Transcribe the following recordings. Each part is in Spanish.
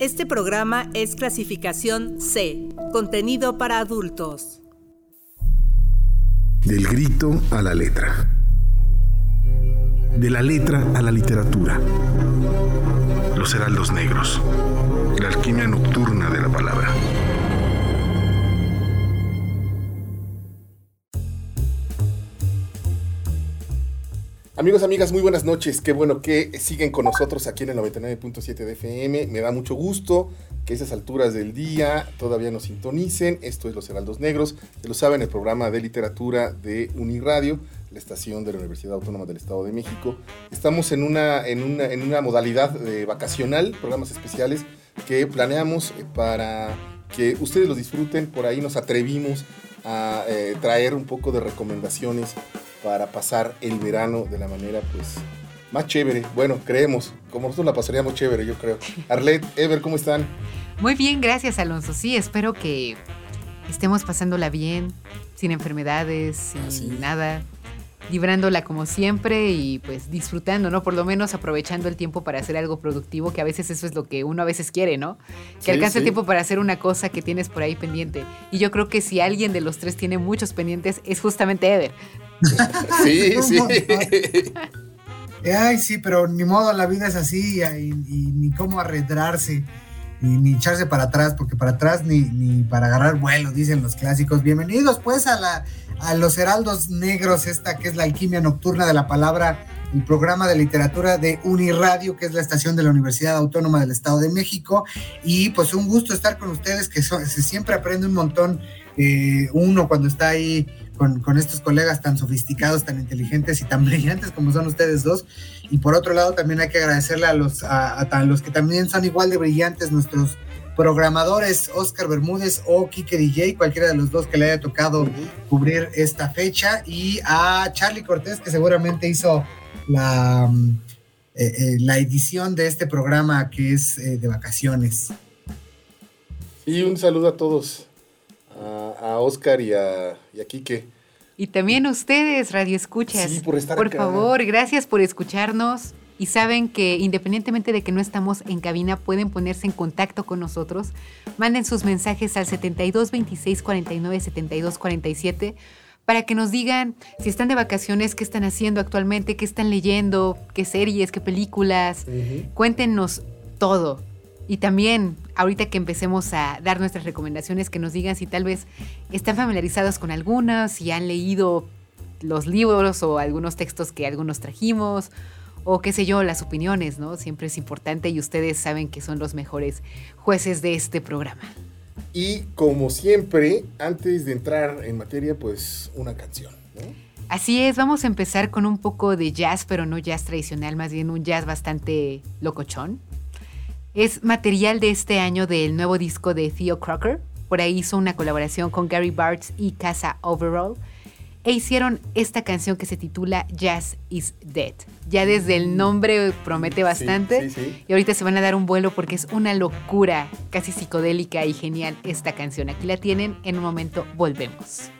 Este programa es clasificación C, contenido para adultos. Del grito a la letra. De la letra a la literatura. Los heraldos negros. La alquimia nocturna de la palabra. Amigos, amigas, muy buenas noches. Qué bueno que siguen con nosotros aquí en el 99.7 de FM. Me da mucho gusto que a esas alturas del día todavía nos sintonicen. Esto es Los Heraldos Negros. Ya lo saben, el programa de literatura de Uniradio, la estación de la Universidad Autónoma del Estado de México. Estamos en una, en una, en una modalidad de vacacional, programas especiales que planeamos para que ustedes los disfruten. Por ahí nos atrevimos a eh, traer un poco de recomendaciones para pasar el verano de la manera pues más chévere. Bueno, creemos, como nosotros la pasaríamos chévere, yo creo. Arlet, Ever, ¿cómo están? Muy bien, gracias Alonso. Sí, espero que estemos pasándola bien, sin enfermedades, sin nada, librándola como siempre y pues disfrutando, ¿no? Por lo menos aprovechando el tiempo para hacer algo productivo, que a veces eso es lo que uno a veces quiere, ¿no? Que alcance el tiempo para hacer una cosa que tienes por ahí pendiente. Y yo creo que si alguien de los tres tiene muchos pendientes, es justamente Ever. Sí, sí. Ay, sí, pero ni modo, la vida es así y, ni cómo arredrarse, ni, echarse para atrás, porque para atrás ni, ni para agarrar vuelo, dicen los clásicos. Bienvenidos pues a, la, a los Heraldos Negros, esta que es la alquimia nocturna de la palabra, el programa de literatura de Uniradio, que es la estación de la Universidad Autónoma del Estado de México. Y pues un gusto estar con ustedes, que se siempre aprende un montón eh, uno cuando está ahí con, estos colegas tan sofisticados, tan inteligentes y tan brillantes como son ustedes dos. Y por otro lado, también hay que agradecerle a los, a, los que también son igual de brillantes, nuestros programadores, Oscar Bermúdez o Kike DJ, cualquiera de los dos que le haya tocado cubrir esta fecha, y a Charlie Cortés, que seguramente hizo la, eh, eh, la edición de este programa que es de vacaciones. Y un saludo a todos a, Oscar y a, y a Quique. Y también ustedes, Radio Escuchas. Sí, por estar Por favor, gracias por escucharnos. Y saben que independientemente de que no estamos en cabina, pueden ponerse en contacto con nosotros. Manden sus mensajes al 72 26 49 72 47 para que nos digan si están de vacaciones, qué están haciendo actualmente, qué están leyendo, qué series, qué películas. Cuéntenos todo. Y también, ahorita que empecemos a dar nuestras recomendaciones, que nos digan si tal vez están familiarizados con algunas, si han leído los libros o algunos textos que algunos trajimos, o qué sé yo, las opiniones, ¿no? Siempre es importante y ustedes saben que son los mejores jueces de este programa. Y como siempre, antes de entrar en materia, pues una canción. Así es, vamos a empezar con un poco de jazz, pero no jazz tradicional, más bien un jazz bastante locochón. Es material de este año del nuevo disco de Theo Crocker. Por ahí hizo una colaboración con Gary Bartz y Casa Overall. E hicieron esta canción que se titula Jazz is Dead. Ya desde el nombre promete bastante. Y ahorita se van a dar un vuelo porque es una locura, casi psicodélica y genial esta canción. Aquí la tienen, en un momento volvemos.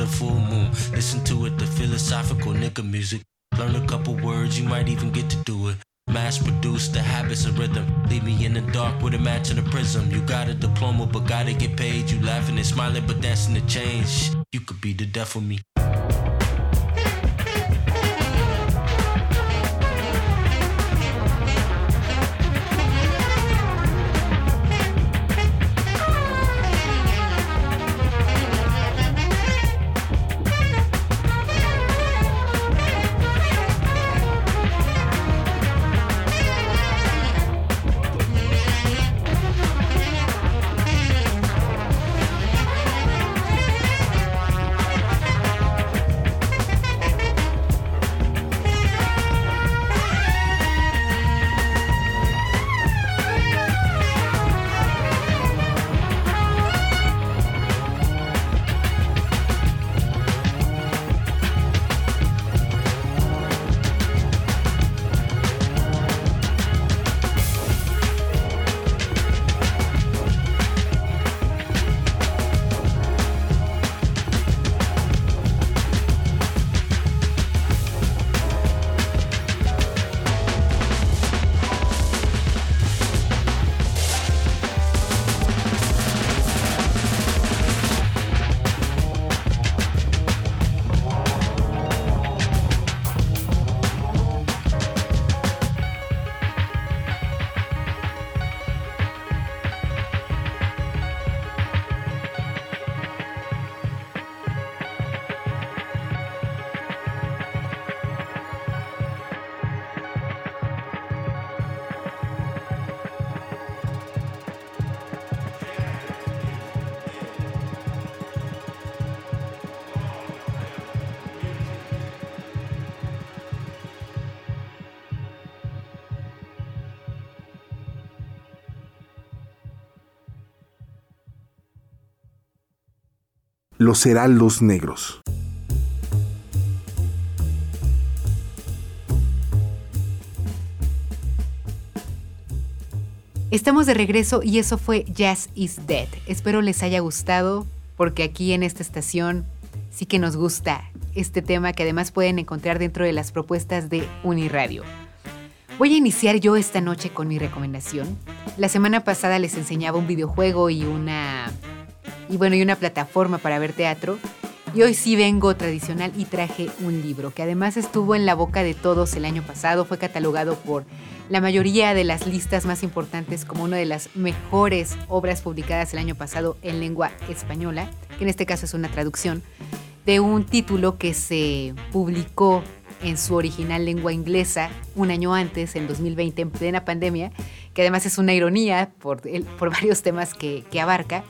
The the full moon. Listen to it, the philosophical nigga music. Learn a couple words, you might even get to do it. Mass produce the habits of rhythm. Leave me in the dark with a match and a prism. You got a diploma, but gotta get paid. You laughing and smiling, but dancing to change. You could be the death of me. Los Negros. Estamos de regreso y eso fue Jazz is Dead. Espero les haya gustado porque aquí en esta estación sí que nos gusta este tema que además pueden encontrar dentro de las propuestas de Uniradio. Voy a iniciar yo esta noche con mi recomendación. La semana pasada les enseñaba un videojuego y una y bueno, y una plataforma para ver teatro. Y hoy sí vengo tradicional y traje un libro que además estuvo en la boca de todos el año pasado, fue catalogado por la mayoría de las listas más importantes como una de las mejores obras publicadas el año pasado en lengua española, que en este caso es una traducción de un título que se publicó en su original lengua inglesa un año antes, en 2020, en plena pandemia, que además es una ironía por, por varios temas que, que abarca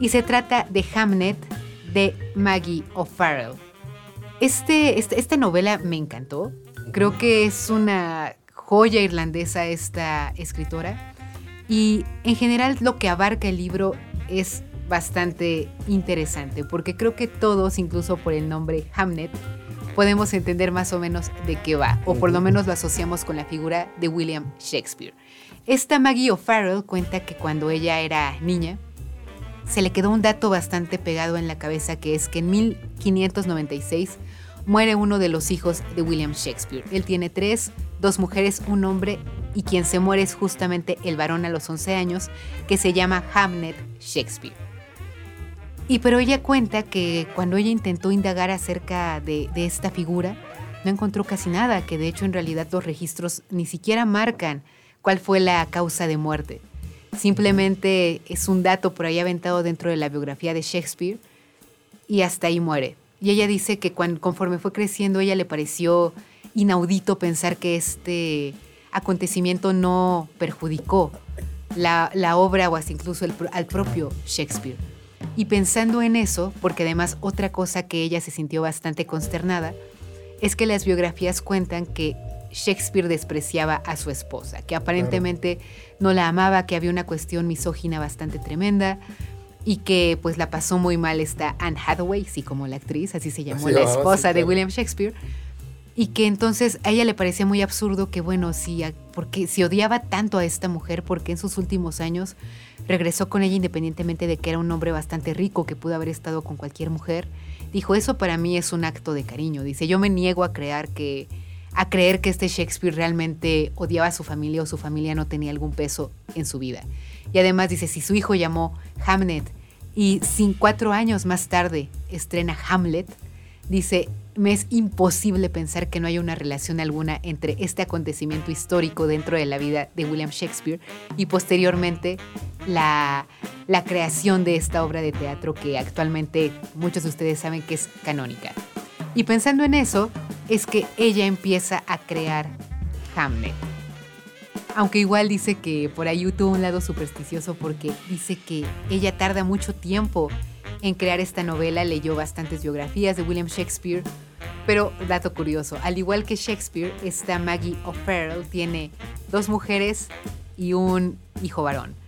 y se trata de Hamnet de Maggie O'Farrell. Este, este, esta novela me encantó. Creo que es una joya irlandesa esta escritora. Y en general lo que abarca el libro es bastante interesante, porque creo que todos, incluso por el nombre Hamnet, podemos entender más o menos de qué va, o por lo menos lo asociamos con la figura de William Shakespeare. Esta Maggie O'Farrell cuenta que cuando ella era niña, se le quedó un dato bastante pegado en la cabeza que es que en 1596 muere uno de los hijos de William Shakespeare. Él tiene tres, dos mujeres, un hombre y quien se muere es justamente el varón a los 11 años que se llama Hamnet Shakespeare. Y pero ella cuenta que cuando ella intentó indagar acerca de, de esta figura, no encontró casi nada, que de hecho en realidad los registros ni siquiera marcan cuál fue la causa de muerte. Simplemente es un dato por ahí aventado dentro de la biografía de Shakespeare y hasta ahí muere. Y ella dice que cuando, conforme fue creciendo, ella le pareció inaudito pensar que este acontecimiento no perjudicó la, obra o hasta incluso al propio Shakespeare. Y pensando en eso, porque además otra cosa que ella se sintió bastante consternada, es que las biografías cuentan que Shakespeare despreciaba a su esposa, que aparentemente no la amaba, que había una cuestión misógina bastante tremenda y que pues la pasó muy mal esta Anne Hathaway, sí como la actriz, así se llamó la esposa de William Shakespeare. y que entonces a ella le parecía muy absurdo que, bueno, si, porque, si odiaba tanto a esta mujer, porque en sus últimos años regresó con ella independientemente de que era un hombre bastante rico que pudo haber estado con cualquier mujer, dijo, eso para mí es un acto de cariño. Dice, yo me niego a creer que, a creer que este Shakespeare realmente odiaba a su familia o su familia no tenía algún peso en su vida. Y además dice, si su hijo llamó Hamnet y sin cuatro años más tarde estrena Hamlet, dice, me es imposible pensar que no haya una relación alguna entre este acontecimiento histórico dentro de la vida de William Shakespeare y posteriormente la, la creación de esta obra de teatro que actualmente muchos de ustedes saben que es canónica. Y pensando en eso, es que ella empieza a crear Hamlet. Aunque igual dice que por ahí tuvo un lado supersticioso porque dice que ella tarda mucho tiempo en crear esta novela, leyó bastantes biografías de William Shakespeare, pero dato curioso, al igual que Shakespeare, esta Maggie O'Farrell tiene dos mujeres y un hijo varón.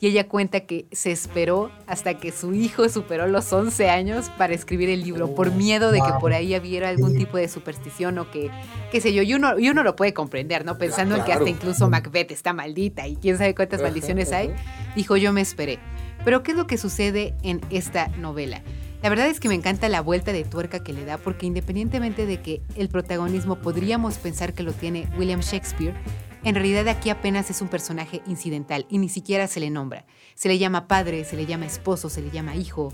Y ella cuenta que se esperó hasta que su hijo superó los 11 años para escribir el libro, por oh, miedo de que por ahí hubiera algún tipo de superstición o que, qué sé yo, y uno, y uno lo puede comprender, ¿no? Pensando en que hasta incluso Macbeth está maldita y quién sabe cuántas maldiciones hay, dijo yo me esperé. Pero ¿qué es lo que sucede en esta novela? La verdad es que me encanta la vuelta de tuerca que le da porque independientemente de que el protagonismo podríamos pensar que lo tiene William Shakespeare, en realidad aquí apenas es un personaje incidental y ni siquiera se le nombra. Se le llama padre, se le llama esposo, se le llama hijo,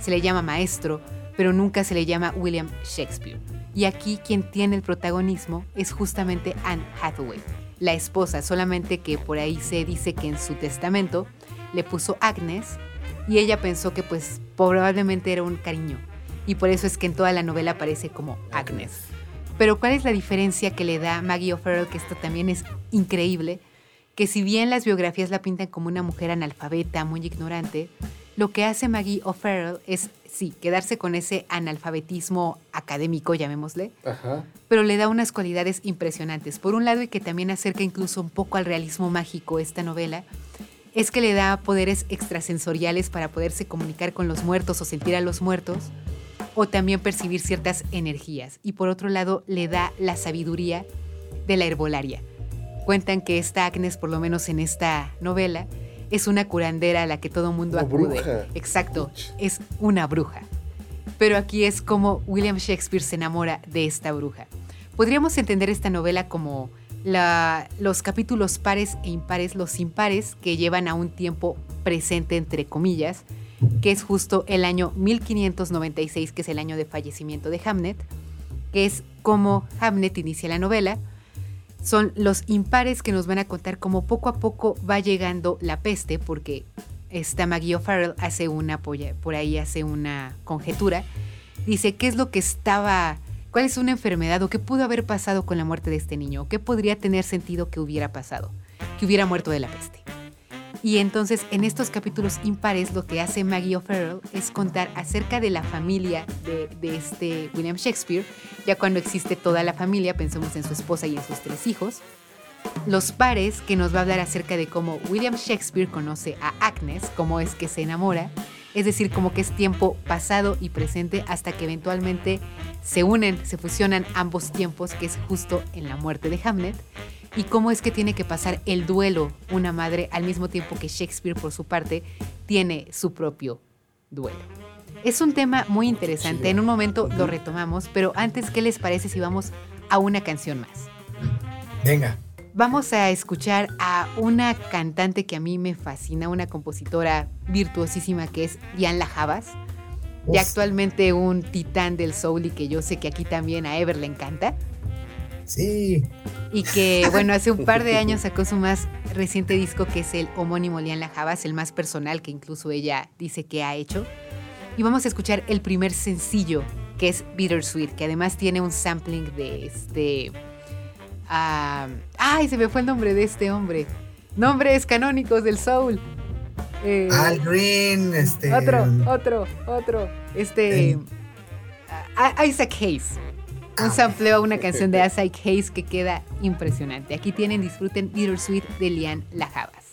se le llama maestro, pero nunca se le llama William Shakespeare. Y aquí quien tiene el protagonismo es justamente Anne Hathaway, la esposa, solamente que por ahí se dice que en su testamento le puso Agnes y ella pensó que pues probablemente era un cariño y por eso es que en toda la novela aparece como Agnes. Pero ¿cuál es la diferencia que le da Maggie O'Farrell, que esto también es increíble? Que si bien las biografías la pintan como una mujer analfabeta, muy ignorante, lo que hace Maggie O'Farrell es, sí, quedarse con ese analfabetismo académico, llamémosle, pero le da unas cualidades impresionantes. Por un lado, y que también acerca incluso un poco al realismo mágico esta novela, es que le da poderes extrasensoriales para poderse comunicar con los muertos o sentir a los muertos, o también percibir ciertas energías. Y por otro lado, le da la sabiduría de la herbolaria. Cuentan que esta Agnes, por lo menos en esta novela, es una curandera a la que todo mundo acude. Exacto, es una bruja. Pero aquí es como William Shakespeare se enamora de esta bruja. Podríamos entender esta novela como los capítulos pares e impares, los impares que llevan a un tiempo presente, entre comillas, que es justo el año 1596, que es el año de fallecimiento de Hamnet, que es como Hamnet inicia la novela. Son los impares que nos van a contar cómo poco a poco va llegando la peste, porque esta Maggie O'Farrell hace una, por ahí hace una conjetura. Dice, ¿qué es lo que estaba ¿Cuál es una enfermedad o qué pudo haber pasado con la muerte de este niño? ¿Qué podría tener sentido que hubiera pasado? Que hubiera muerto de la peste. Y entonces en estos capítulos impares lo que hace Maggie O'Farrell es contar acerca de la familia de, este William Shakespeare, ya cuando existe toda la familia, pensemos en su esposa y en sus tres hijos. Los pares que nos va a hablar acerca de cómo William Shakespeare conoce a Agnes, cómo es que se enamora, es decir, como que es tiempo pasado y presente hasta que eventualmente se unen, se fusionan ambos tiempos, que es justo en la muerte de Hamlet, y cómo es que tiene que pasar el duelo una madre al mismo tiempo que Shakespeare, por su parte, tiene su propio duelo. Es un tema muy interesante, en un momento lo retomamos, pero antes, ¿qué les parece si vamos a una canción más? Venga vamos a escuchar a una cantante que a mí me fascina, una compositora virtuosísima que es Diane Lajabas. Y actualmente un titán del soul y que yo sé que aquí también a Ever le encanta. Sí. Y que, bueno, hace un par de años sacó su más reciente disco que es el homónimo Lian Lajabas, el más personal que incluso ella dice que ha hecho. Y vamos a escuchar el primer sencillo que es Bittersweet, que además tiene un sampling de este ay, se me fue el nombre de este hombre. Nombres canónicos del soul. Eh, Al Green, este. Otro, otro, otro. Este. Isaac Hayes. Un sampleo a una canción de Isaac Hayes que queda impresionante. Aquí tienen, disfruten Bittersweet de Lian Lajabas.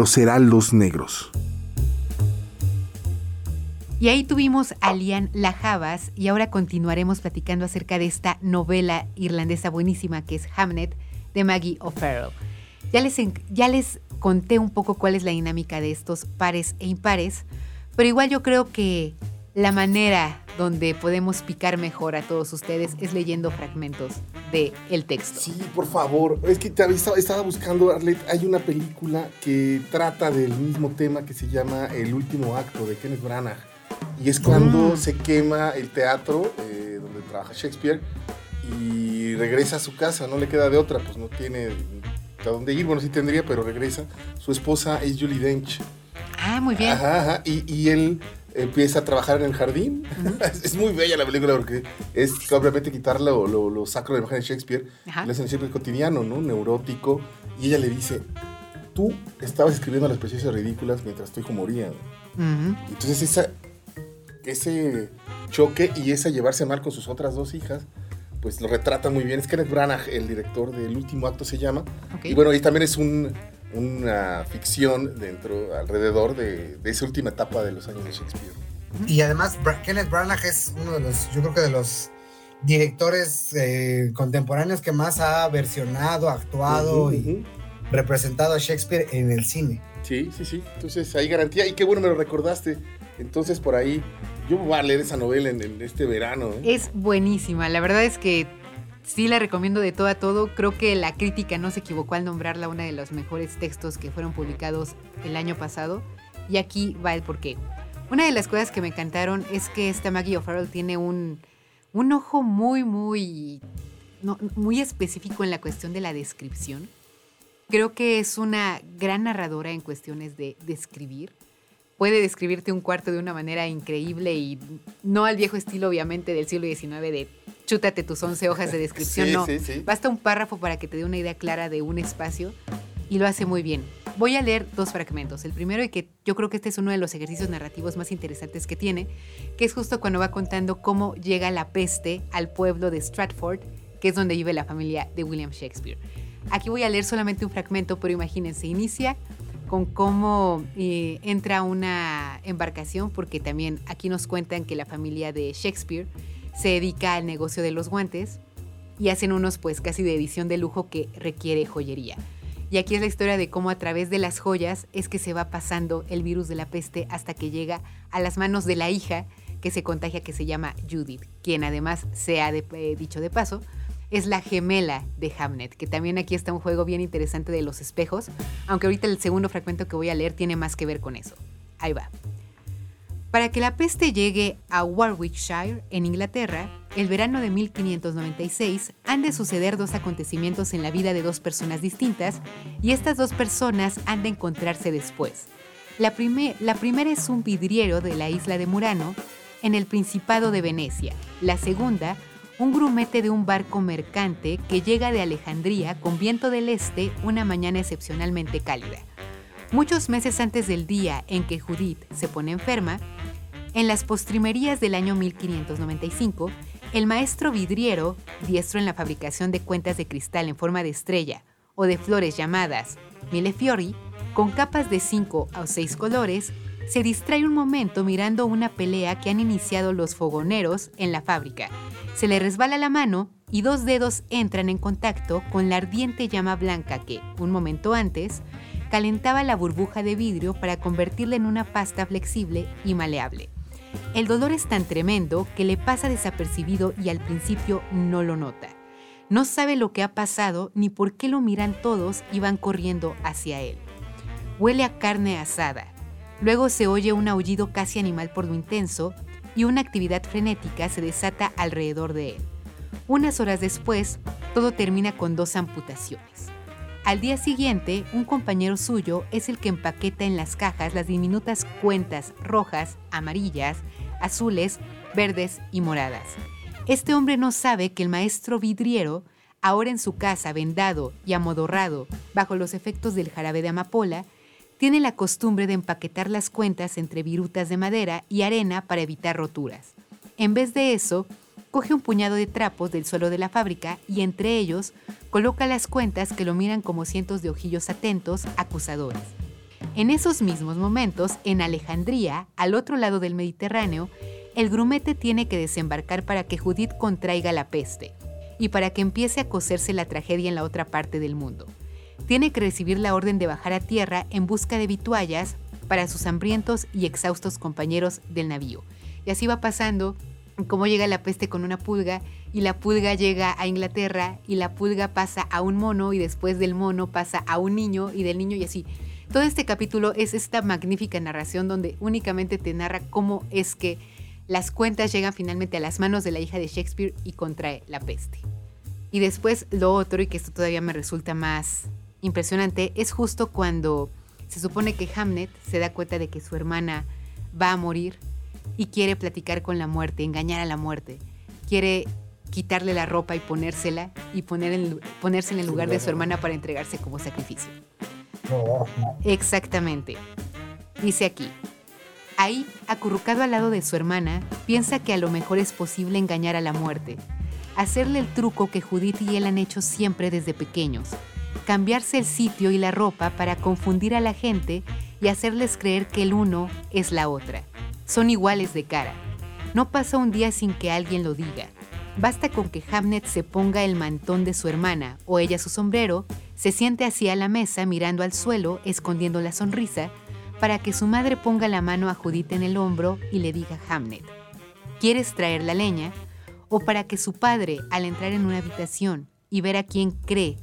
Los Heraldos Negros. Y ahí tuvimos a Lian Lajabas y ahora continuaremos platicando acerca de esta novela irlandesa buenísima que es Hamnet de Maggie O'Farrell. Ya les, ya les conté un poco cuál es la dinámica de estos pares e impares, pero igual yo creo que la manera donde podemos picar mejor a todos ustedes es leyendo fragmentos del el texto. Sí, por favor. Es que te estaba, estaba buscando, Arlet, hay una película que trata del mismo tema que se llama El último acto de Kenneth Branagh. Y es cuando Mm. se quema el teatro eh, donde trabaja Shakespeare y regresa a su casa, no le queda de otra, pues no tiene a dónde ir, bueno, sí tendría, pero regresa. Su esposa es Julie Dench. Ah, muy bien. Ajá, ajá. Y, y él empieza a trabajar en el jardín. es, es muy bella la película porque es obviamente quitar lo, lo, lo sacro de la imagen de Shakespeare. Ajá. Le hacen el Shakespeare cotidiano, ¿no? Neurótico. Y ella le dice, tú estabas escribiendo las preciosas ridículas mientras tu hijo moría. Entonces esa, ese choque y ese llevarse mal con sus otras dos hijas, pues lo retrata muy bien. Es Kenneth Branagh, el director del último acto se llama. Y bueno, y también es un- una ficción dentro, alrededor de, de esa última etapa de los años de Shakespeare. Y además, Bra- Kenneth Branagh es uno de los, yo creo que de los directores eh, contemporáneos que más ha versionado, actuado y representado a Shakespeare en el cine. Sí, sí, sí. Entonces hay garantía. Y qué bueno me lo recordaste. Entonces por ahí, yo voy a leer esa novela en, en este verano. ¿eh? Es buenísima, la verdad es que sí la recomiendo de todo a todo. Creo que la crítica no se equivocó al nombrarla una de los mejores textos que fueron publicados el año pasado. Y aquí va el porqué. Una de las cosas que me encantaron es que esta Maggie O'Farrell tiene un, un ojo muy, muy, no, muy específico en la cuestión de la descripción. Creo que es una gran narradora en cuestiones de describir. Puede describirte un cuarto de una manera increíble y no al viejo estilo, obviamente, del siglo XIX de chútate tus 11 hojas de descripción, Sí, no. sí, sí. Basta un párrafo para que te dé una idea clara de un espacio y lo hace muy bien. Voy a leer dos fragmentos. El primero, y que yo creo que este es uno de los ejercicios narrativos más interesantes que tiene, que es justo cuando va contando cómo llega la peste al pueblo de Stratford, que es donde vive la familia de William Shakespeare. Aquí voy a leer solamente un fragmento, pero imagínense, inicia con cómo eh, entra una embarcación, porque también aquí nos cuentan que la familia de Shakespeare se dedica al negocio de los guantes y hacen unos pues casi de edición de lujo que requiere joyería. Y aquí es la historia de cómo a través de las joyas es que se va pasando el virus de la peste hasta que llega a las manos de la hija que se contagia que se llama Judith, quien además se ha de- eh, dicho de paso, es la gemela de Hamnet, que también aquí está un juego bien interesante de los espejos, aunque ahorita el segundo fragmento que voy a leer tiene más que ver con eso. Ahí va. Para que la peste llegue a Warwickshire, en Inglaterra, el verano de 1596, han de suceder dos acontecimientos en la vida de dos personas distintas y estas dos personas han de encontrarse después. La, la primera es un vidriero de la isla de Murano, en el Principado de Venecia. La segunda, un grumete de un barco mercante que llega de Alejandría con viento del este una mañana excepcionalmente cálida. Muchos meses antes del día en que Judith se pone enferma, en las postrimerías del año 1595, el maestro vidriero, diestro en la fabricación de cuentas de cristal en forma de estrella o de flores llamadas millefiori, con capas de cinco o seis colores, se distrae un momento mirando una pelea que han iniciado los fogoneros en la fábrica. Se le resbala la mano y dos dedos entran en contacto con la ardiente llama blanca que, un momento antes, calentaba la burbuja de vidrio para convertirla en una pasta flexible y maleable. El dolor es tan tremendo que le pasa desapercibido y al principio no lo nota. No sabe lo que ha pasado ni por qué lo miran todos y van corriendo hacia él. Huele a carne asada. Luego se oye un aullido casi animal por lo intenso y una actividad frenética se desata alrededor de él. Unas horas después, todo termina con dos amputaciones. Al día siguiente, un compañero suyo es el que empaqueta en las cajas las diminutas cuentas rojas, amarillas, azules, verdes y moradas. Este hombre no sabe que el maestro vidriero, ahora en su casa vendado y amodorrado bajo los efectos del jarabe de amapola, tiene la costumbre de empaquetar las cuentas entre virutas de madera y arena para evitar roturas. En vez de eso, coge un puñado de trapos del suelo de la fábrica y entre ellos coloca las cuentas que lo miran como cientos de ojillos atentos, acusadores. En esos mismos momentos, en Alejandría, al otro lado del Mediterráneo, el grumete tiene que desembarcar para que Judith contraiga la peste y para que empiece a coserse la tragedia en la otra parte del mundo. Tiene que recibir la orden de bajar a tierra en busca de vituallas para sus hambrientos y exhaustos compañeros del navío. Y así va pasando cómo llega la peste con una pulga y la pulga llega a Inglaterra y la pulga pasa a un mono y después del mono pasa a un niño y del niño y así. Todo este capítulo es esta magnífica narración donde únicamente te narra cómo es que las cuentas llegan finalmente a las manos de la hija de Shakespeare y contrae la peste. Y después lo otro, y que esto todavía me resulta más impresionante, es justo cuando se supone que Hamnet se da cuenta de que su hermana va a morir y quiere platicar con la muerte, engañar a la muerte. Quiere quitarle la ropa y ponérsela y poner en, ponerse en el lugar de su hermana para entregarse como sacrificio. Exactamente. Dice aquí. Ahí, acurrucado al lado de su hermana, piensa que a lo mejor es posible engañar a la muerte, hacerle el truco que Judith y él han hecho siempre desde pequeños, cambiarse el sitio y la ropa para confundir a la gente y hacerles creer que el uno es la otra. Son iguales de cara. No pasa un día sin que alguien lo diga. Basta con que Hamnet se ponga el mantón de su hermana o ella su sombrero, se siente así a la mesa mirando al suelo, escondiendo la sonrisa, para que su madre ponga la mano a Judith en el hombro y le diga a Hamnet, ¿quieres traer la leña? O para que su padre, al entrar en una habitación y ver a quien cree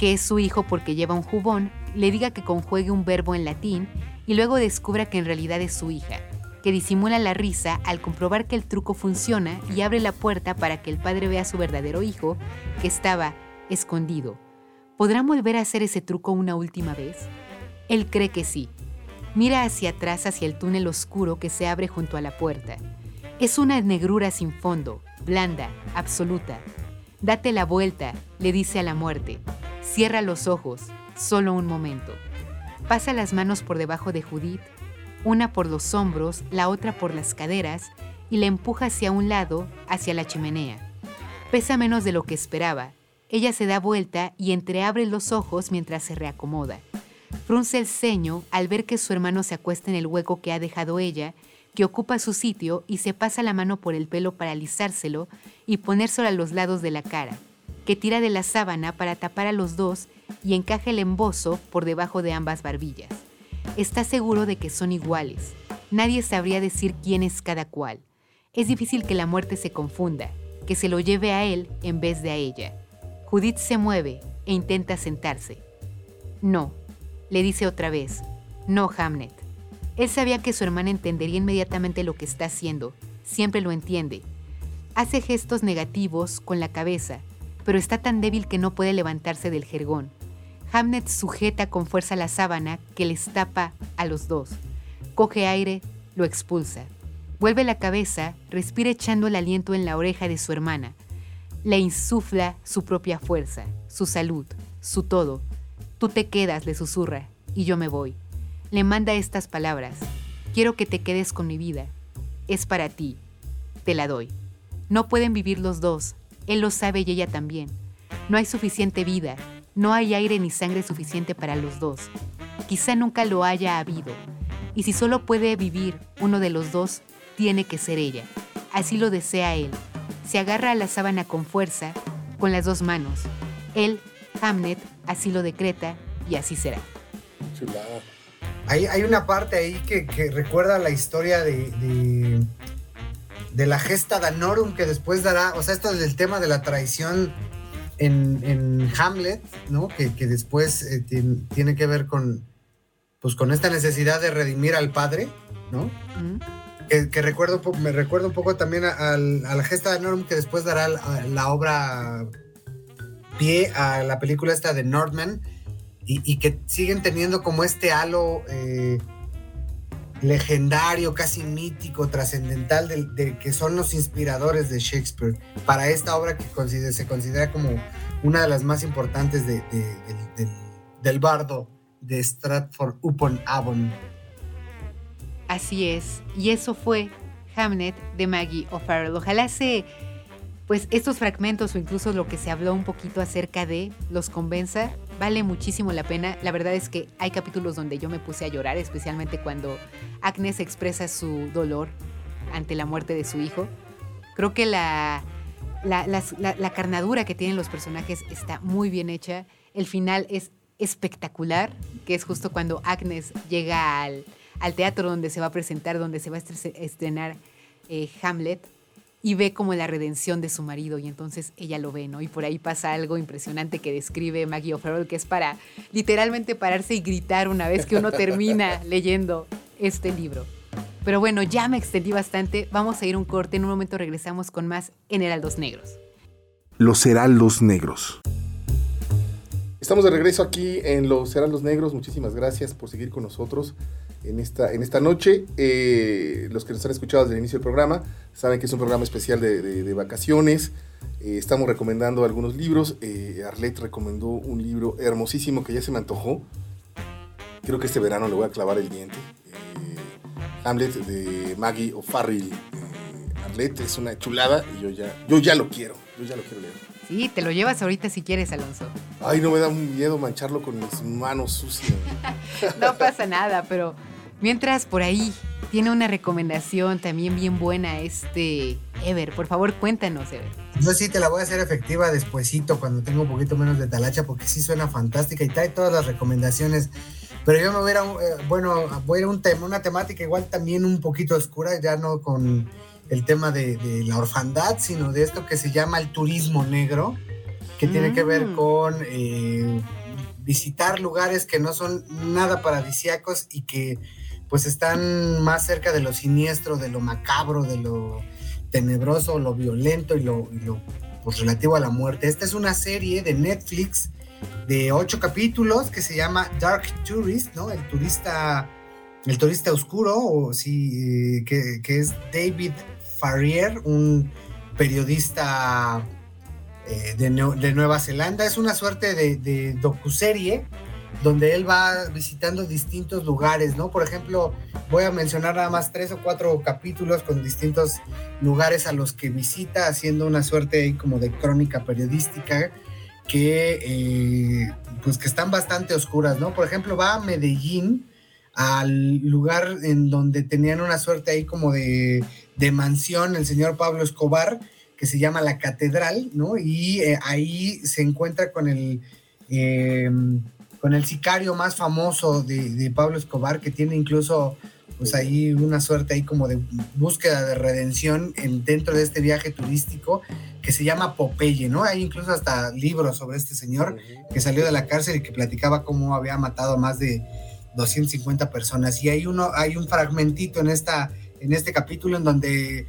que es su hijo porque lleva un jubón, le diga que conjuegue un verbo en latín y luego descubra que en realidad es su hija, que disimula la risa al comprobar que el truco funciona y abre la puerta para que el padre vea a su verdadero hijo, que estaba escondido. ¿Podrán volver a hacer ese truco una última vez? Él cree que sí. Mira hacia atrás hacia el túnel oscuro que se abre junto a la puerta. Es una negrura sin fondo, blanda, absoluta. Date la vuelta, le dice a la muerte. Cierra los ojos, solo un momento. Pasa las manos por debajo de Judith, una por los hombros, la otra por las caderas, y la empuja hacia un lado, hacia la chimenea. Pesa menos de lo que esperaba. Ella se da vuelta y entreabre los ojos mientras se reacomoda. Frunce el ceño al ver que su hermano se acuesta en el hueco que ha dejado ella, que ocupa su sitio y se pasa la mano por el pelo para alisárselo y ponérselo a los lados de la cara, que tira de la sábana para tapar a los dos y encaja el embozo por debajo de ambas barbillas. Está seguro de que son iguales. Nadie sabría decir quién es cada cual. Es difícil que la muerte se confunda, que se lo lleve a él en vez de a ella. Judith se mueve e intenta sentarse. No, le dice otra vez. No, Hamnet. Él sabía que su hermana entendería inmediatamente lo que está haciendo. Siempre lo entiende. Hace gestos negativos con la cabeza, pero está tan débil que no puede levantarse del jergón. Hamnet sujeta con fuerza la sábana que les tapa a los dos. Coge aire, lo expulsa. Vuelve la cabeza, respira echando el aliento en la oreja de su hermana. Le insufla su propia fuerza, su salud, su todo. Tú te quedas, le susurra, y yo me voy. Le manda estas palabras. Quiero que te quedes con mi vida. Es para ti. Te la doy. No pueden vivir los dos. Él lo sabe y ella también. No hay suficiente vida, no hay aire ni sangre suficiente para los dos. Quizá nunca lo haya habido. Y si solo puede vivir uno de los dos, tiene que ser ella. Así lo desea él. Se agarra a la sábana con fuerza, con las dos manos. Él, Hamnet, así lo decreta y así será. Hay, una parte ahí que, recuerda la historia de, de la gesta Danorum que después dará, o sea, esto del tema de la traición en, en Hamlet, ¿no? Que, que después eh, tien- tiene que ver con, pues, con esta necesidad de redimir al padre, ¿no? Que, que recuerdo, me recuerda un poco también a, al- a la gesta Danorum que después dará la, la obra pie a la película esta de Northman y, y que siguen teniendo como este halo eh, legendario, casi mítico, trascendental, de, de que son los inspiradores de Shakespeare para esta obra que se considera como una de las más importantes de- de- del, del- del bardo de Stratford upon Avon. Así es. Y eso fue Hamnet de Maggie O'Farrell. Ojalá se, pues estos fragmentos o incluso lo que se habló un poquito acerca de los convenza. Vale muchísimo la pena. La verdad es que hay capítulos donde yo me puse a llorar, especialmente cuando Agnes expresa su dolor ante la muerte de su hijo. Creo que la, la, la- carnadura que tienen los personajes está muy bien hecha. El final es espectacular, que es justo cuando Agnes llega al, al teatro donde se va a presentar, donde se va a estre- estrenar eh, Hamlet y ve como la redención de su marido y entonces ella lo ve, ¿no? Y por ahí pasa algo impresionante que describe Maggie O'Farrell, que es para literalmente pararse y gritar una vez que uno termina leyendo este libro. Pero bueno, ya me extendí bastante, vamos a ir un corte, en un momento regresamos con más en Heraldos Negros. Los Heraldos Negros. Estamos de regreso aquí en Los Heraldos Negros. Muchísimas gracias por seguir con nosotros en esta, en esta noche. Eh, los que nos han escuchado desde el inicio del programa saben que es un programa especial de, vacaciones. Eh, estamos recomendando algunos libros. Eh, Arlet recomendó un libro hermosísimo que ya se me antojó. Creo que este verano le voy a clavar el diente. Eh, Hamlet de Maggie O'Farrill. Arlette es una chulada y yo ya, yo ya lo quiero. Yo ya lo quiero leer. Sí, te lo llevas ahorita si quieres, Alonso. Ay, no me da miedo mancharlo con mis manos sucias. No pasa nada, pero mientras por ahí tiene una recomendación también bien buena este Ever. Por favor, cuéntanos, Ever. Yo sí te la voy a hacer efectiva despuesito cuando tengo un poquito menos de talacha porque sí suena fantástica y trae todas las recomendaciones. Pero yo me voy a, ir a un- eh, bueno, voy a ir a un tema, una temática igual también un poquito oscura, ya no con el tema de, de la orfandad, sino de esto que se llama el turismo negro, que tiene que ver Mm. con eh, visitar lugares que no son nada paradisíacos y que pues están más cerca de lo siniestro, de lo macabro, de lo tenebroso, lo violento y lo, y lo, pues, relativo a la muerte. Esta es una serie de Netflix de ocho capítulos que se llama Dark Tourist, ¿no? El turista, el turista oscuro, o sí, eh, que, que es David Farrier, un periodista eh, de, de Nueva Zelanda. Es una suerte de, de docuserie donde él va visitando distintos lugares, ¿no? Por ejemplo, voy a mencionar nada más tres o cuatro capítulos con distintos lugares a los que visita, haciendo una suerte ahí como de crónica periodística que, eh, pues que están bastante oscuras, ¿no? Por ejemplo, va a Medellín, al lugar en donde tenían una suerte ahí como de, de mansión el señor Pablo Escobar, que se llama La Catedral, ¿no? Y eh, ahí se encuentra con el... eh, con el sicario más famoso de, de Pablo Escobar, que tiene incluso pues ahí una suerte ahí como de búsqueda de redención en, dentro de este viaje turístico que se llama Popeye, ¿no? Hay incluso hasta libros sobre este señor que salió de la cárcel y que platicaba cómo había matado a más de 250 personas. Y hay uno, hay un fragmentito en esta, en este capítulo en donde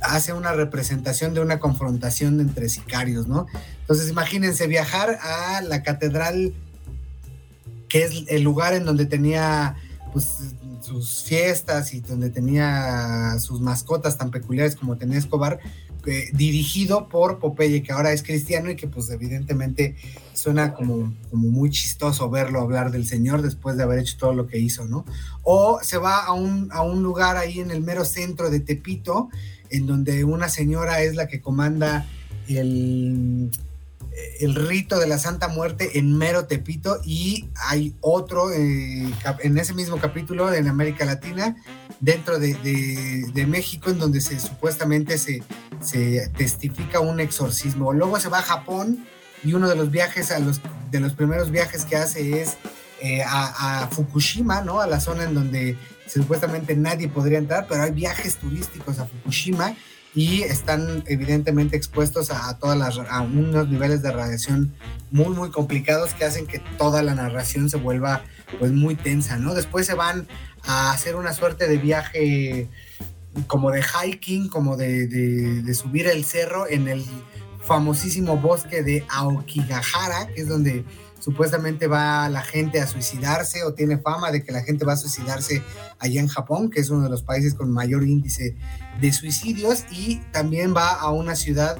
hace una representación de una confrontación entre sicarios, ¿no? Entonces imagínense viajar a la catedral que es el lugar en donde tenía pues sus fiestas y donde tenía sus mascotas tan peculiares como tenía Escobar, eh, dirigido por Popeye, que ahora es cristiano y que pues evidentemente suena como, como muy chistoso verlo hablar del Señor después de haber hecho todo lo que hizo, ¿no? O se va a un, a un lugar ahí en el mero centro de Tepito, en donde una señora es la que comanda el, el rito de la Santa Muerte en mero Tepito y hay otro eh, en ese mismo capítulo en América Latina dentro de, de- de México en donde se supuestamente se, se testifica un exorcismo. Luego se va a Japón y uno de los viajes a los de los primeros viajes que hace es eh, a, Fukushima, ¿no? A la zona en donde supuestamente nadie podría entrar, pero hay viajes turísticos a Fukushima y están evidentemente expuestos a, a todas las a unos niveles de radiación muy muy complicados que hacen que toda la narración se vuelva pues muy tensa, ¿no? Después se van a hacer una suerte de viaje como de hiking, como de subir el cerro en el famosísimo bosque de Aokigahara, que es donde supuestamente va la gente a suicidarse o tiene fama de que la gente va a suicidarse allá en Japón, que es uno de los países con mayor índice de suicidios, y también va a una ciudad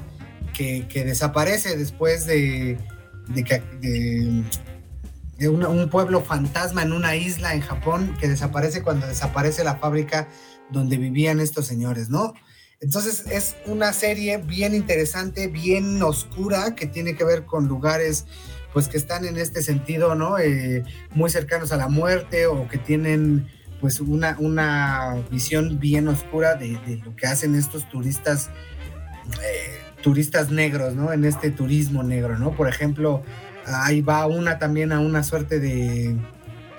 que, que desaparece después de, de de- un pueblo fantasma en una isla en Japón que desaparece cuando desaparece la fábrica donde vivían estos señores, ¿no? Entonces es una serie bien interesante, bien oscura, que tiene que ver con lugares pues que están en este sentido, ¿no? Eh, muy cercanos a la muerte o que tienen pues una, una visión bien oscura de, lo que hacen estos turistas, eh, turistas negros, ¿no? En este turismo negro, ¿no? Por ejemplo, ahí va una también a una suerte de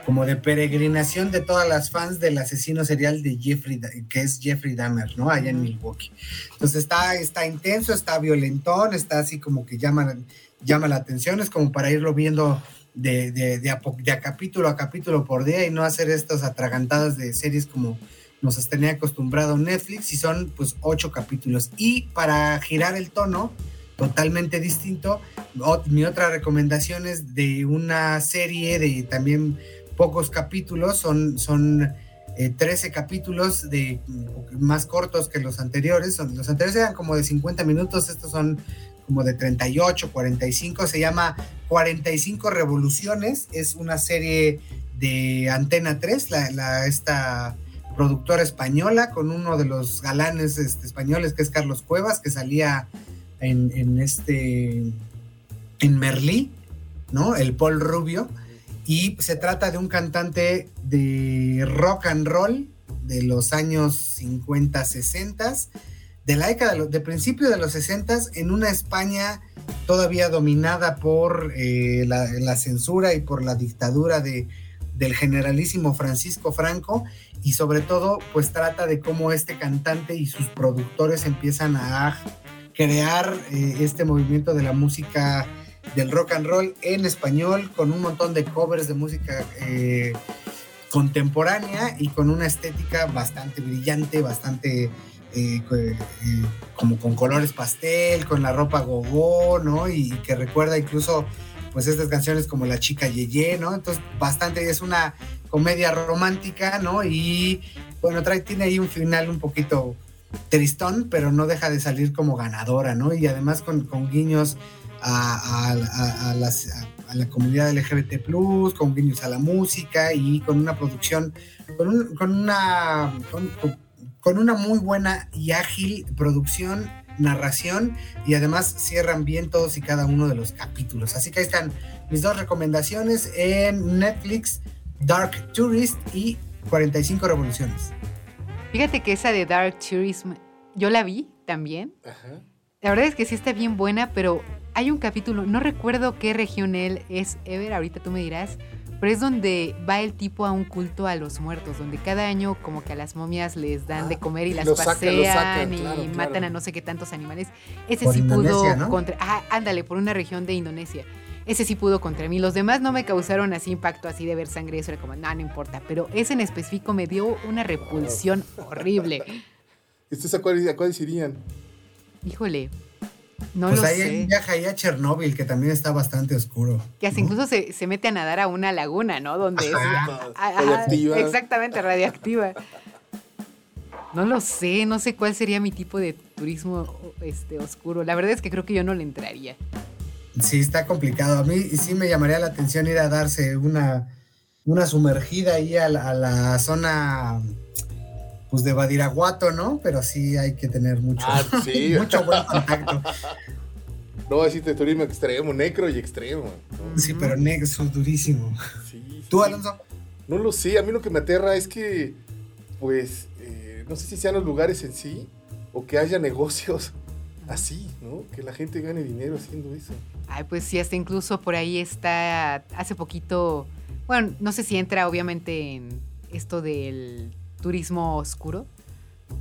como de peregrinación de todas las fans del asesino serial de Jeffrey, que es Jeffrey Dahmer, ¿no? Allá en Milwaukee. Entonces está, está intenso, está violentón, está así como que llama, llama la atención, es como para irlo viendo de, de, de a, de a capítulo a capítulo por día y no hacer estas atragantadas de series como nos tenía acostumbrado Netflix y son pues ocho capítulos. Y para girar el tono, totalmente distinto, mi otra recomendación es de una serie de también pocos capítulos, son, son eh, 13 capítulos de mm, más cortos que los anteriores, son, los anteriores eran como de 50 minutos, estos son como de 38, 45, se llama 45 Revoluciones, es una serie de Antena 3, la, la- esta productora española, con uno de los galanes este, españoles, que es Carlos Cuevas, que salía en, en este, en Merlí, ¿no? El Paul Rubio. Y se trata de un cantante de rock and roll de los años 50, 60, de la década de, principio de los 60, en una España todavía dominada por eh, la, la, censura y por la dictadura de, del generalísimo Francisco Franco y sobre todo pues trata de cómo este cantante y sus productores empiezan a crear eh, este movimiento de la música del rock and roll en español con un montón de covers de música eh, contemporánea y con una estética bastante brillante, bastante eh, eh, como con colores pastel, con la ropa gogó, ¿no? Y, que recuerda incluso pues estas canciones como La chica Yeye, ¿no? Entonces bastante es una comedia romántica, ¿no? Y bueno, trae, tiene ahí un final un poquito tristón, pero no deja de salir como ganadora, ¿no? Y además con, con guiños a, a, a, a las, a, la comunidad LGBT, con guiños a la música y con una producción, con, un, con una. Con, con, una muy buena y ágil producción, narración y además cierran bien todos y cada uno de los capítulos. Así que ahí están mis dos recomendaciones en Netflix: Dark Tourist y 45 Revoluciones. Fíjate que esa de Dark Tourism, yo la vi también. Ajá. La verdad es que sí está bien buena, pero hay un capítulo, no recuerdo qué región él es, Ever, ahorita tú me dirás, pero es donde va el tipo a un culto a los muertos, donde cada año como que a las momias les dan ah, de comer y las pasean saca, sacan, y claro, matan claro. a no sé qué tantos animales. Ese por sí Indonesia, pudo ¿no? contra... Ah, ándale, por una región de Indonesia. Ese sí pudo contra mí. Los demás no me causaron así impacto así de ver sangre. Eso era como, no, no importa. Pero ese en específico me dio una repulsión horrible. ¿Estos a cuáles, a cuáles irían? Híjole, no pues lo ahí sé. hay un viaje ahí a Chernóbil que también está bastante oscuro. Que hasta ¿no? incluso se, se, mete a nadar a una laguna, ¿no? Donde ajá, es ajá. Exactamente, radiactiva. No lo sé, no sé cuál sería mi tipo de turismo este, oscuro. La verdad es que creo que yo no le entraría. Sí, está complicado. A mí sí me llamaría la atención ir a darse una, una sumergida ahí a la, a la zona pues de Badiraguato, ¿no? Pero sí hay que tener mucho, ah, sí. mucho buen contacto. No, es de turismo extremo, necro y extremo. ¿no? Sí, pero negro es durísimo. Sí, ¿Tú. Alonso? No lo sé, a mí lo que me aterra es que, pues, eh, no sé si sean los lugares en sí o que haya negocios así, ¿no? Que la gente gane dinero haciendo eso. Ay, pues sí, hasta incluso por ahí está, hace poquito, bueno, no sé si entra obviamente en esto del turismo oscuro.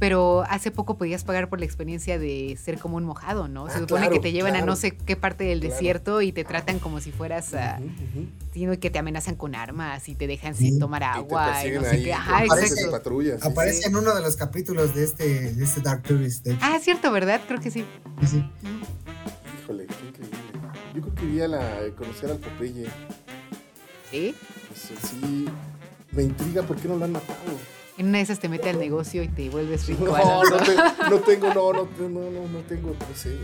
Pero hace poco podías pagar por la experiencia de ser como un mojado, ¿no? Se Ah, supone claro, que te llevan claro. a no sé qué parte del Claro. desierto y te tratan como si fueras a. Ujú. sino que te amenazan con armas y te dejan Sí. sin tomar Y te agua y, persiguen no sé ahí qué. Ajá, exacto. patrullas. sí, Aparece sí. en uno de los capítulos de este, de este Dark Tourist. Ah, cierto, ¿verdad? Creo que sí. Sí, sí. Híjole, qué increíble. Yo creo que iría a la, conocer al Popeye. Sí. Pues, sí, me intriga por qué no lo han matado. En una de esas te mete al negocio y te vuelves rico. No, no, te- no tengo, no, no, no, no, no tengo, no sé.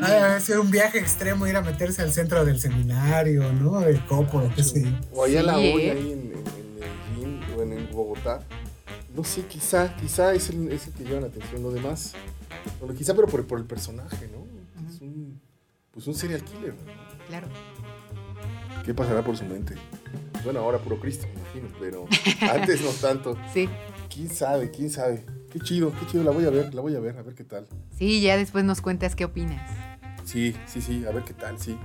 Ah, debe ser un viaje extremo ir a meterse al centro del seminario, ¿no? El copo, lo que sé. O allá la Sí, olla, ¿eh? ahí en, en, en Medellín o en, en Bogotá. No sé, quizá, quizá es el, es el que llama la atención. Lo demás, bueno, quizá, pero por, por el personaje, ¿no? Es un, pues un serial killer. ¿no? Claro. ¿Qué pasará por su mente? Bueno, ahora puro Cristo, me imagino, pero antes no tanto. Sí. ¿Quién sabe? ¿Quién sabe? Qué chido, qué chido, la voy a ver, la voy a ver, a ver qué tal. Sí, ya después nos cuentas qué opinas. Sí, sí, sí, a ver qué tal, sí.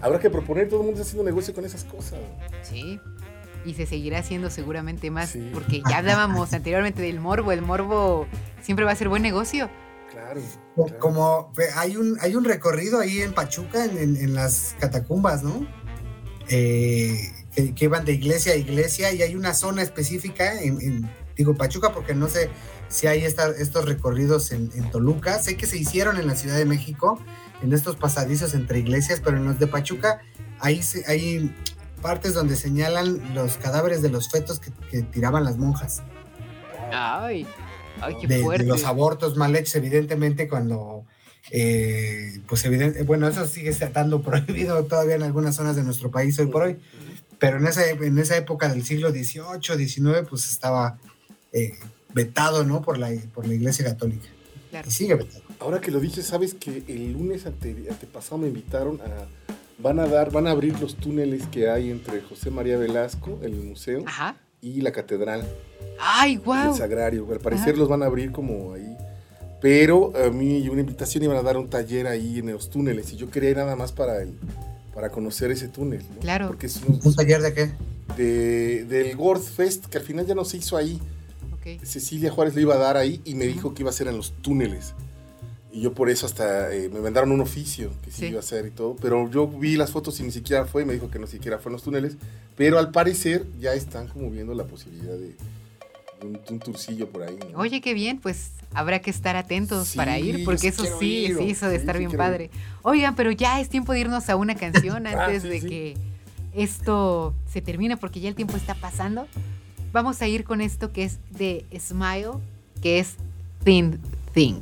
Habrá que proponer, todo el mundo está haciendo negocio con esas cosas. Sí. Y se seguirá haciendo seguramente más, Sí. porque ya hablábamos anteriormente del morbo. El morbo siempre va a ser buen negocio. Claro. Co- claro. Como hay un, hay un recorrido ahí en Pachuca, en, en- en las catacumbas, ¿no? Eh, que, que van de iglesia a iglesia y hay una zona específica, en, en- digo Pachuca porque no sé si hay esta- estos recorridos en, en Toluca. Sé que se hicieron en la Ciudad de México, en estos pasadizos entre iglesias, pero en los de Pachuca ahí se- hay partes donde señalan los cadáveres de los fetos que, que tiraban las monjas. Ay, ay, qué de, de fuerte. los abortos mal hechos, evidentemente, cuando, eh, pues evidente, bueno, eso sigue estando prohibido todavía en algunas zonas de nuestro país hoy por hoy, pero en esa, en esa época del siglo XVIII, XIX, pues estaba eh, vetado, ¿no? Por la, por la Iglesia Católica. Claro. Y sigue vetado. Ahora que lo dices, sabes que el lunes ante, antepasado me invitaron a. Van a dar, van a abrir los túneles que hay entre José María Velasco, el museo, Ajá. y la catedral, Ay, el wow. sagrario. Al parecer Ajá. los van a abrir como ahí. Pero a mí una invitación iban a dar un taller ahí en los túneles y yo quería ir nada más para el, para conocer ese túnel. ¿no? Claro. Porque es un- ¿Un taller de qué? de, del Gorth Fest, que al final ya no se hizo ahí. Ok. Cecilia Juárez lo iba a dar ahí y me dijo que iba a ser en los túneles. Y yo por eso hasta eh, me mandaron un oficio que sí, Sí. iba a hacer y todo. Pero yo vi las fotos y ni siquiera fue. Me dijo que no siquiera fue en los túneles. Pero al parecer ya están como viendo la posibilidad de un, tourcillo por ahí. ¿no? Oye, qué bien, pues habrá que estar atentos Sí, para ir, porque eso sí, ir, sí hizo de estar bien ir. padre. Oigan, pero ya es tiempo de irnos a una canción Ah, antes de que esto se termine, porque ya el tiempo está pasando. Vamos a ir con esto que es de Smile, que es Thin Thing.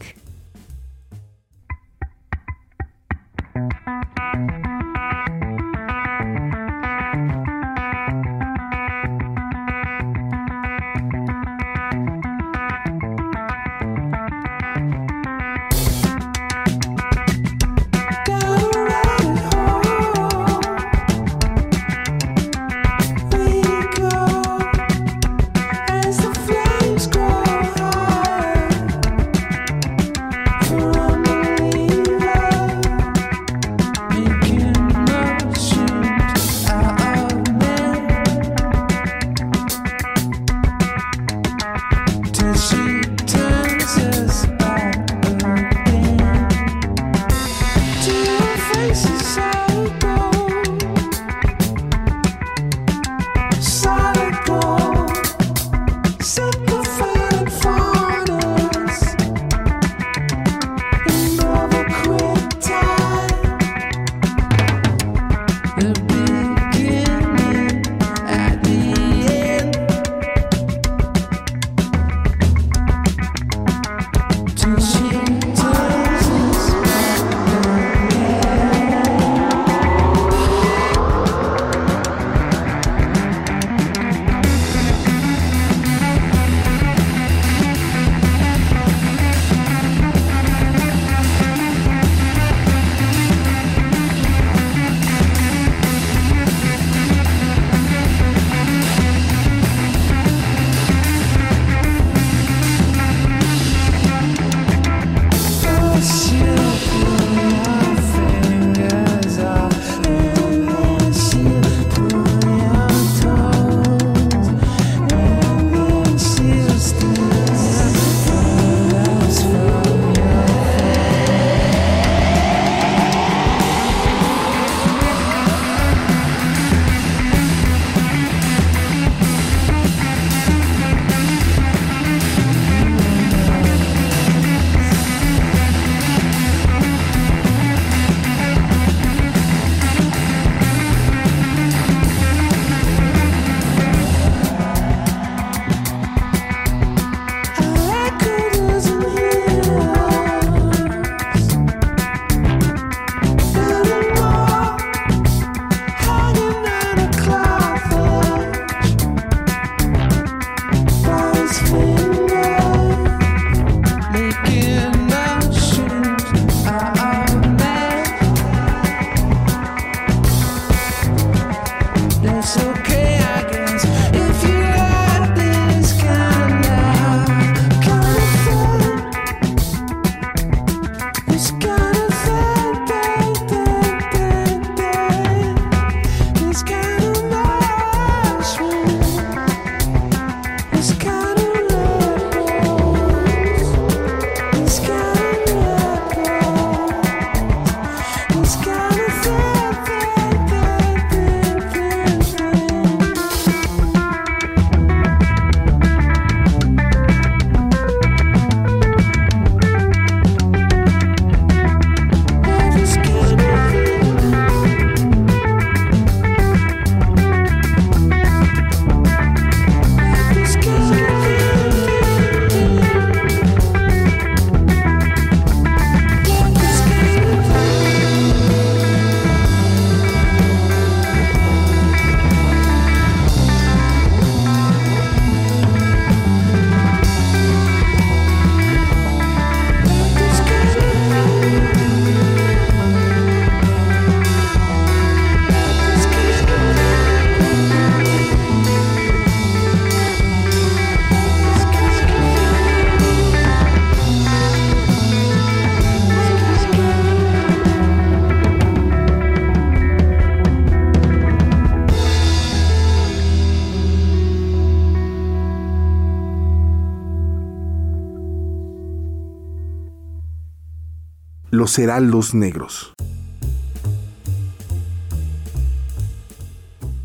Los Heraldos Negros.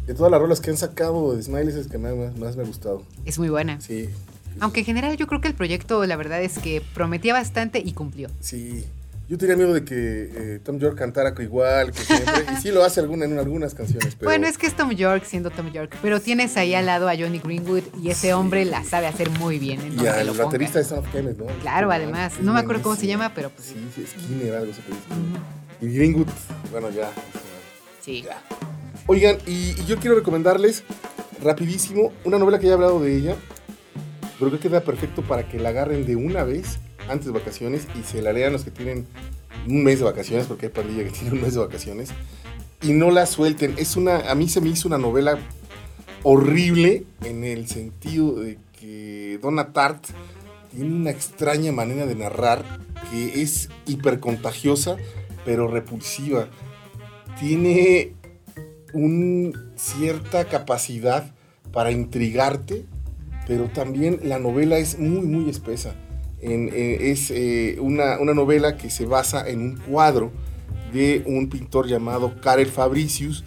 De todas las rolas que han sacado de Smiles es que más, más me ha gustado. Es muy buena. Sí. Aunque en general yo creo que el proyecto, la verdad es que prometía bastante y cumplió. Sí. Yo tenía miedo de que eh, Tom York cantara igual que siempre. y sí lo hace alguna, en algunas canciones. Pero... Bueno, es que es Tom York siendo Tom York. Pero tienes ahí al lado a Johnny Greenwood y ese hombre la sabe hacer muy bien. en y al baterista de Son of Kemet, ¿no? Claro, además. es No me acuerdo cómo se llama, pero pues Sí, sí, Skinner, algo se dice. Y Greenwood, bueno, ya. sí. Ya. Oigan, y, y yo quiero recomendarles rapidísimo una novela que ya he hablado de ella, pero que queda perfecto para que la agarren de una vez antes de vacaciones y se la lean los que tienen un mes de vacaciones, porque hay pandilla que tiene un mes de vacaciones, y no la suelten. Es una, a mí se me hizo una novela horrible en el sentido de que Donna Tart tiene una extraña manera de narrar que es hipercontagiosa, pero repulsiva. Tiene una cierta capacidad para intrigarte, pero también la novela es muy, muy espesa. Eh, es eh, una, una novela que se basa en un cuadro de un pintor llamado Karel Fabricius,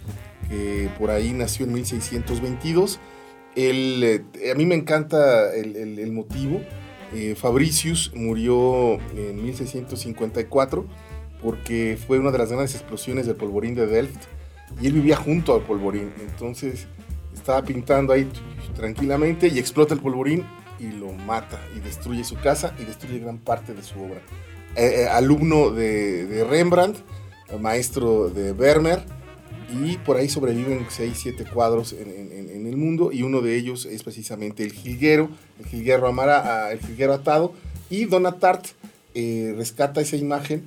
que por ahí nació en 1622. Él, eh, a mí me encanta el, el- el motivo. Fabricius murió en 1654 porque fue una de las grandes explosiones del polvorín de Delft y él vivía junto al polvorín. Entonces estaba pintando ahí tranquilamente y explota el polvorín y lo mata y destruye su casa y destruye gran parte de su obra. Eh, eh, alumno de, de Rembrandt, maestro de Vermeer y por ahí sobreviven 6, 7 cuadros en, en- en- el mundo y uno de ellos es precisamente el jilguero, el jilguero, amara, el jilguero atado y Donna Tart eh, rescata esa imagen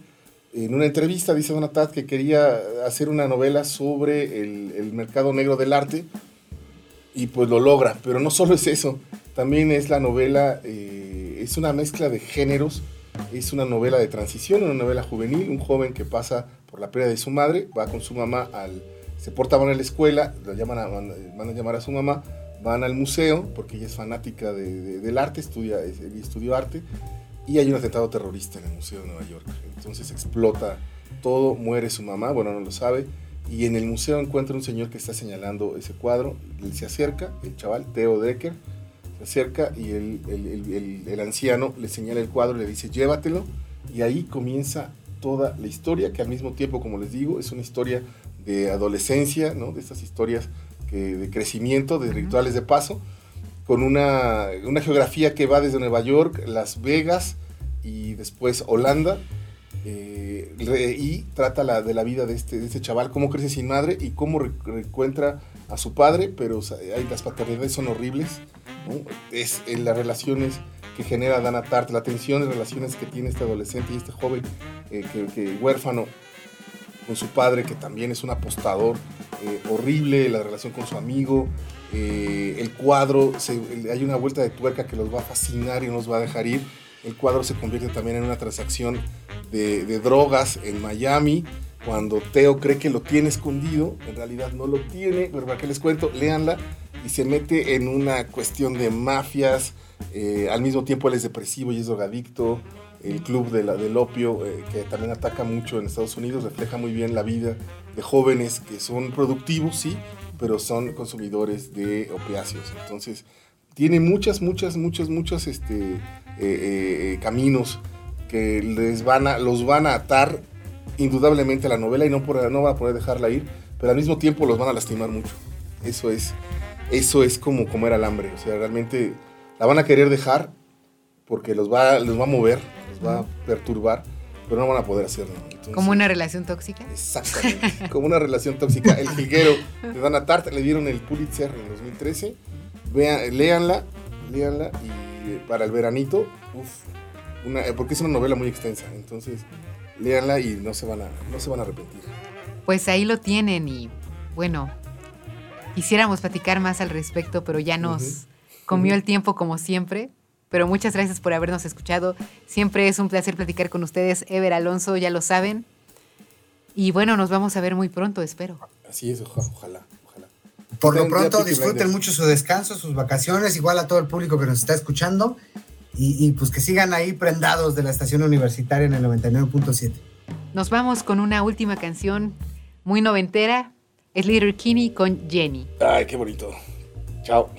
en una entrevista dice Donna Tart que quería hacer una novela sobre el, el mercado negro del arte y pues lo logra, pero no solo es eso, también es la novela, eh, es una mezcla de géneros, es una novela de transición, una novela juvenil, un joven que pasa por la pérdida de su madre, va con su mamá al, se porta mal en la escuela, lo llaman a, van, a llamar a su mamá, van al museo, porque ella es fanática de- de- del arte, estudia, estudió arte, y hay un atentado terrorista en el Museo de Nueva York. Entonces explota todo, muere su mamá, bueno, no lo sabe, y en el museo encuentra un señor que está señalando ese cuadro, él se acerca, el chaval, Theo Decker, se acerca y el, el- el- el- anciano le señala el cuadro y le dice, llévatelo, y ahí comienza toda la historia, que al mismo tiempo, como les digo, es una historia de adolescencia, ¿no? de estas historias que, de crecimiento, de rituales de paso, con una, una geografía que va desde Nueva York, Las Vegas y después Holanda, eh, y trata la, de la vida de este, de este chaval, cómo crece sin madre y cómo re- reencuentra a su padre, pero o sea, hay, las paternidades son horribles, es en las relaciones que genera Dana Tart, la tensión de relaciones que tiene este adolescente y este joven eh, que, huérfano con su padre, que también es un apostador eh, horrible, la relación con su amigo, eh, el cuadro, hay una vuelta de tuerca que los va a fascinar y no los va a dejar ir. El cuadro se convierte también en una transacción de, de drogas en Miami, cuando Teo cree que lo tiene escondido, en realidad no lo tiene, pero para qué les cuento, léanla, y se mete en una cuestión de mafias, eh, al mismo tiempo él es depresivo y es drogadicto, el club del opio, eh, que también ataca mucho en Estados Unidos, refleja muy bien la vida de jóvenes que son productivos, sí, pero son consumidores de opiáceos. Entonces, tiene muchas, muchas, muchas, muchas este, eh, caminos que les van a, los van a atar indudablemente a la novela y no, por- no van a poder dejarla ir, pero al mismo tiempo los van a lastimar mucho. Eso es, eso es como comer alambre. O sea, realmente la van a querer dejar porque los va, los va a mover, los va a perturbar, pero no van a poder hacerlo. Entonces, Como una relación tóxica. Exactamente, como una relación tóxica. El jilguero de Dana Tart le dieron el Pulitzer en 2013. Vean, léanla, léanla y eh, para el veranito, uf, una, eh, porque es una novela muy extensa, entonces léanla y no se van a, no se van a arrepentir. Pues ahí lo tienen y bueno, Quisiéramos platicar más al respecto, pero ya nos comió el tiempo como siempre. Pero muchas gracias por habernos escuchado. Siempre es un placer platicar con ustedes. Ever Alonso, ya lo saben. Y bueno, nos vamos a ver muy pronto, espero. Así es, ojalá. ojalá. Por lo pronto, disfruten mucho su descanso, sus vacaciones, igual a todo el público que nos está escuchando. Y, y pues que sigan ahí prendados de la estación universitaria en el 99.7. Nos vamos con una última canción muy noventera, es Little Kinney con Jenny. Ay, qué bonito. Chao.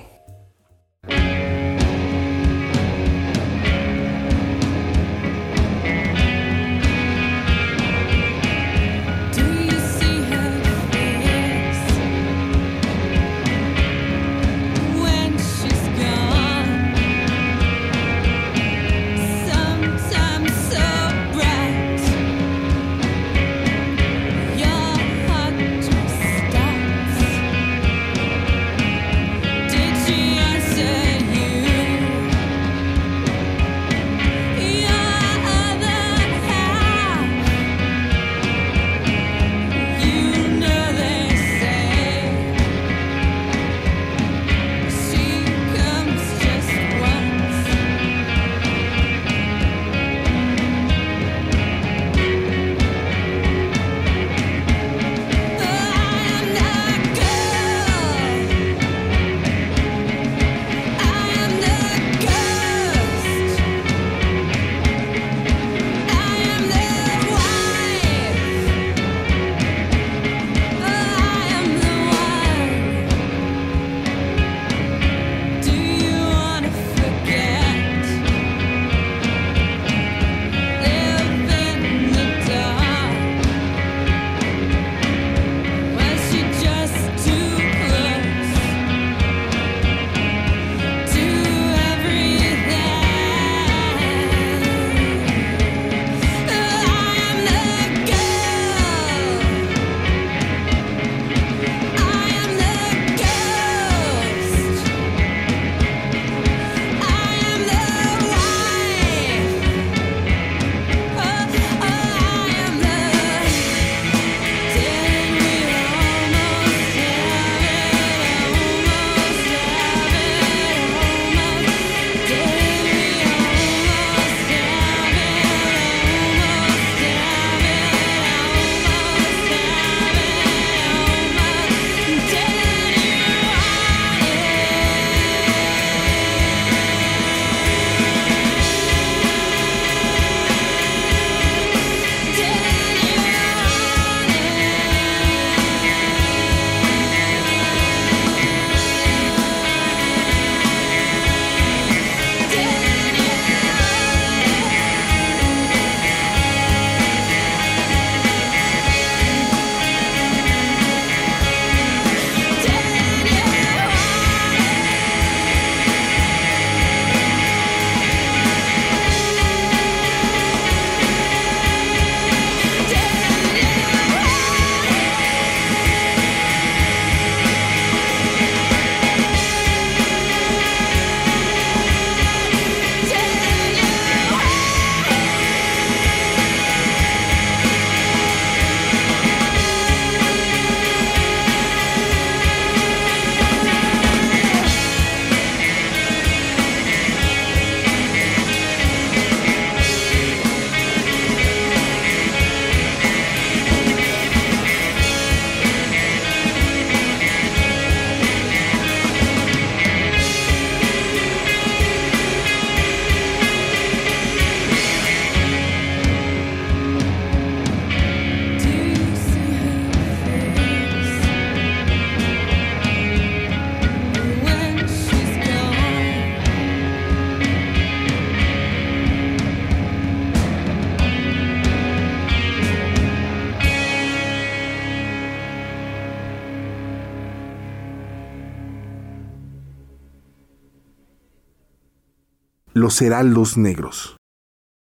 serán los negros.